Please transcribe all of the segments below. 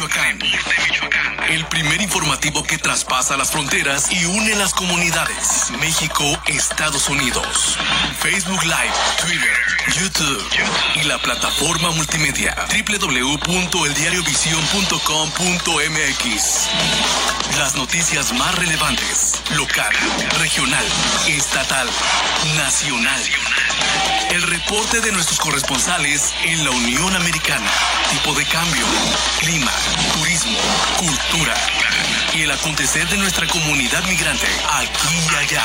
Michoacán. El primer informativo que traspasa las fronteras y une las comunidades. México, Estados Unidos. Facebook Live, Twitter, YouTube y la plataforma multimedia www.eldiariovision.com.mx. Las noticias más relevantes, local, regional, estatal, nacional. El reporte de nuestros corresponsales en la Unión Americana. Tipo de cambio, clima, turismo, cultura y el acontecer de nuestra comunidad migrante aquí y allá.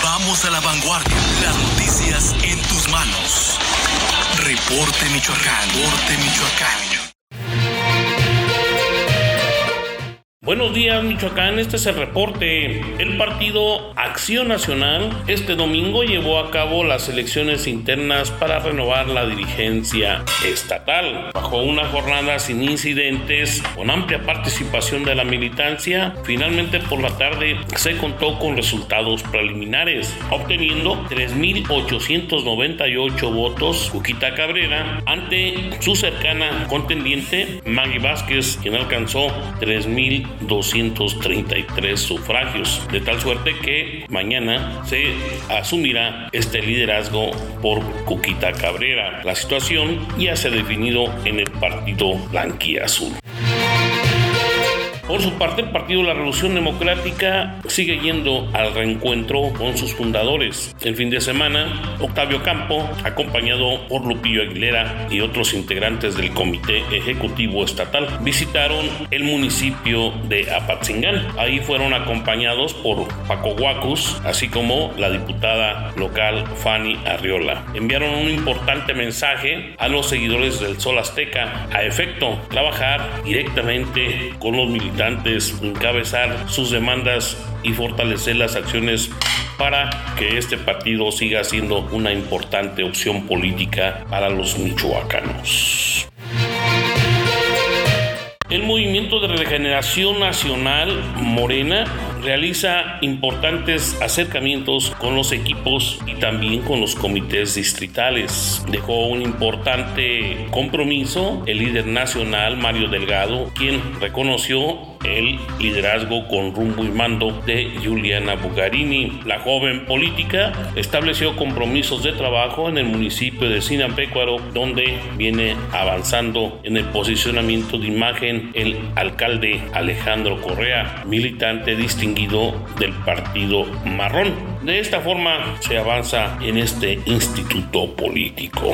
Vamos a la vanguardia. Las noticias en tus manos. Reporte Michoacán. Reporte Michoacán. Buenos días Michoacán, este es el reporte. El partido Acción Nacional este domingo llevó a cabo las elecciones internas para renovar la dirigencia estatal. Bajo una jornada sin incidentes, con amplia participación de la militancia, finalmente por la tarde se contó con resultados preliminares, obteniendo 3.898 votos Cuquita Cabrera ante su cercana contendiente Maggie Vázquez, quien alcanzó 3.000 233 sufragios, de tal suerte que mañana se asumirá este liderazgo por Cuquita Cabrera. La situación ya se ha definido en el partido blanquiazul. Por su parte, el Partido de la Revolución Democrática sigue yendo al reencuentro con sus fundadores. El fin de semana, Octavio Campo, acompañado por Lupillo Aguilera y otros integrantes del Comité Ejecutivo Estatal, visitaron el municipio de Apatzingán. Ahí fueron acompañados por Paco Huacus, así como la diputada local Fanny Arriola. Enviaron un importante mensaje a los seguidores del Sol Azteca a efecto trabajar directamente con los militares encabezar sus demandas y fortalecer las acciones para que este partido siga siendo una importante opción política para los michoacanos. El Movimiento de Regeneración Nacional Morena realiza importantes acercamientos con los equipos y también con los comités distritales. Dejó un importante compromiso el líder nacional Mario Delgado, quien reconoció el liderazgo con rumbo y mando de Juliana Bugarini. La joven política estableció compromisos de trabajo en el municipio de Sinapecuaro, donde viene avanzando en el posicionamiento de imagen el alcalde Alejandro Correa, militante distinguido del partido marrón. De esta forma se avanza en este instituto político.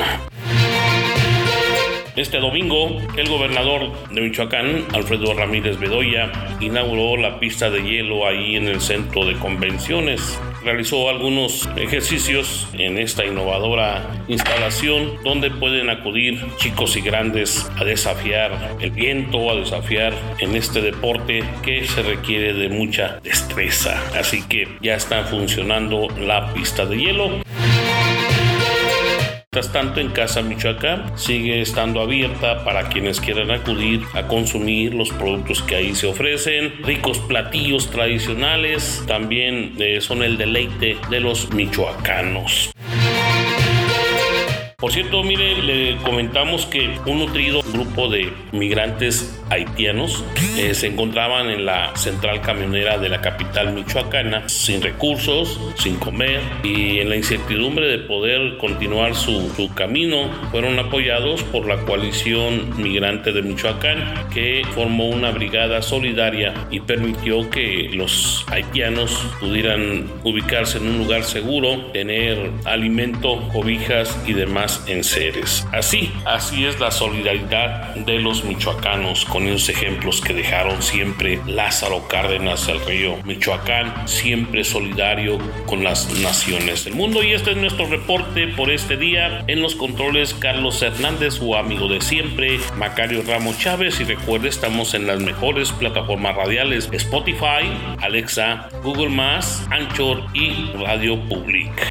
Este domingo, el gobernador de Michoacán, Alfredo Ramírez Bedoya, inauguró la pista de hielo ahí en el centro de convenciones. Realizó algunos ejercicios en esta innovadora instalación donde pueden acudir chicos y grandes a desafiar el viento, a desafiar en este deporte que se requiere de mucha destreza. Así que ya está funcionando la pista de hielo. Mientras tanto, en Casa Michoacán sigue estando abierta para quienes quieran acudir a consumir los productos que ahí se ofrecen. Ricos platillos tradicionales también eh, son el deleite de los michoacanos. Por cierto, mire, le comentamos que un nutrido grupo de migrantes haitianos eh, se encontraban en la central camionera de la capital michoacana sin recursos, sin comer y en la incertidumbre de poder continuar su, su camino, fueron apoyados por la coalición migrante de Michoacán que formó una brigada solidaria y permitió que los haitianos pudieran ubicarse en un lugar seguro, tener alimento, cobijas y demás en seres. Así, así es la solidaridad de los michoacanos con esos ejemplos que dejaron siempre Lázaro Cárdenas del Río. Michoacán siempre solidario con las naciones del mundo y este es nuestro reporte por este día. En los controles Carlos Hernández, su amigo de siempre, Macario Ramos Chávez y recuerde estamos en las mejores plataformas radiales Spotify, Alexa, Google Anchor y Radio Public.